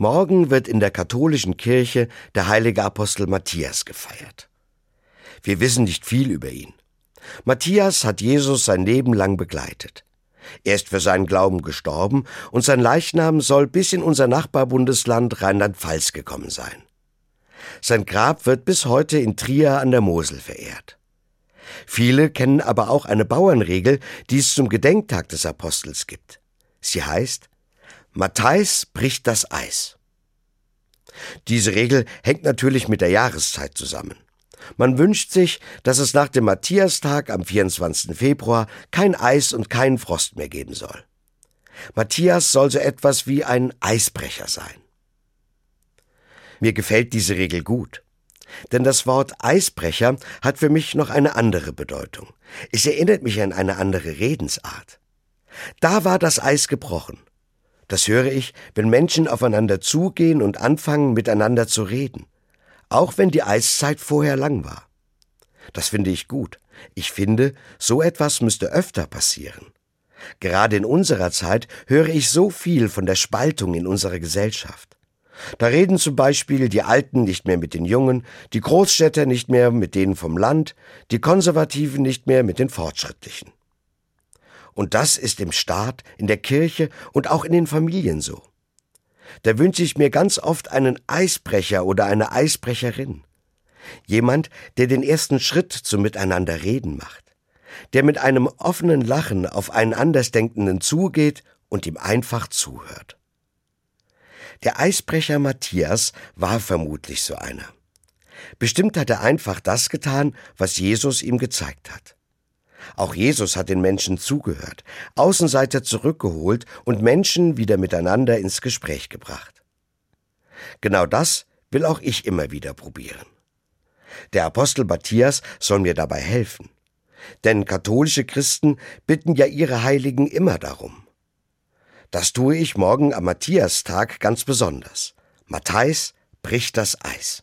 Morgen wird in der katholischen Kirche der heilige Apostel Matthias gefeiert. Wir wissen nicht viel über ihn. Matthias hat Jesus sein Leben lang begleitet. Er ist für seinen Glauben gestorben und sein Leichnam soll bis in unser Nachbarbundesland Rheinland-Pfalz gekommen sein. Sein Grab wird bis heute in Trier an der Mosel verehrt. Viele kennen aber auch eine Bauernregel, die es zum Gedenktag des Apostels gibt. Sie heißt, Matthäus bricht das Eis. Diese Regel hängt natürlich mit der Jahreszeit zusammen. Man wünscht sich, dass es nach dem Matthiastag am 24. Februar kein Eis und keinen Frost mehr geben soll. Matthias soll so etwas wie ein Eisbrecher sein. Mir gefällt diese Regel gut. Denn das Wort Eisbrecher hat für mich noch eine andere Bedeutung. Es erinnert mich an eine andere Redensart. Da war das Eis gebrochen. Das höre ich, wenn Menschen aufeinander zugehen und anfangen, miteinander zu reden. Auch wenn die Eiszeit vorher lang war. Das finde ich gut. Ich finde, so etwas müsste öfter passieren. Gerade in unserer Zeit höre ich so viel von der Spaltung in unserer Gesellschaft. Da reden zum Beispiel die Alten nicht mehr mit den Jungen, die Großstädter nicht mehr mit denen vom Land, die Konservativen nicht mehr mit den Fortschrittlichen. Und das ist im Staat, in der Kirche und auch in den Familien so. Da wünsche ich mir ganz oft einen Eisbrecher oder eine Eisbrecherin. Jemand, der den ersten Schritt zum Miteinanderreden macht. Der mit einem offenen Lachen auf einen Andersdenkenden zugeht und ihm einfach zuhört. Der Eisbrecher Matthias war vermutlich so einer. Bestimmt hat er einfach das getan, was Jesus ihm gezeigt hat. Auch Jesus hat den Menschen zugehört, Außenseiter zurückgeholt und Menschen wieder miteinander ins Gespräch gebracht. Genau das will auch ich immer wieder probieren. Der Apostel Matthias soll mir dabei helfen. Denn katholische Christen bitten ja ihre Heiligen immer darum. Das tue ich morgen am Matthiastag ganz besonders. Matthäus bricht das Eis.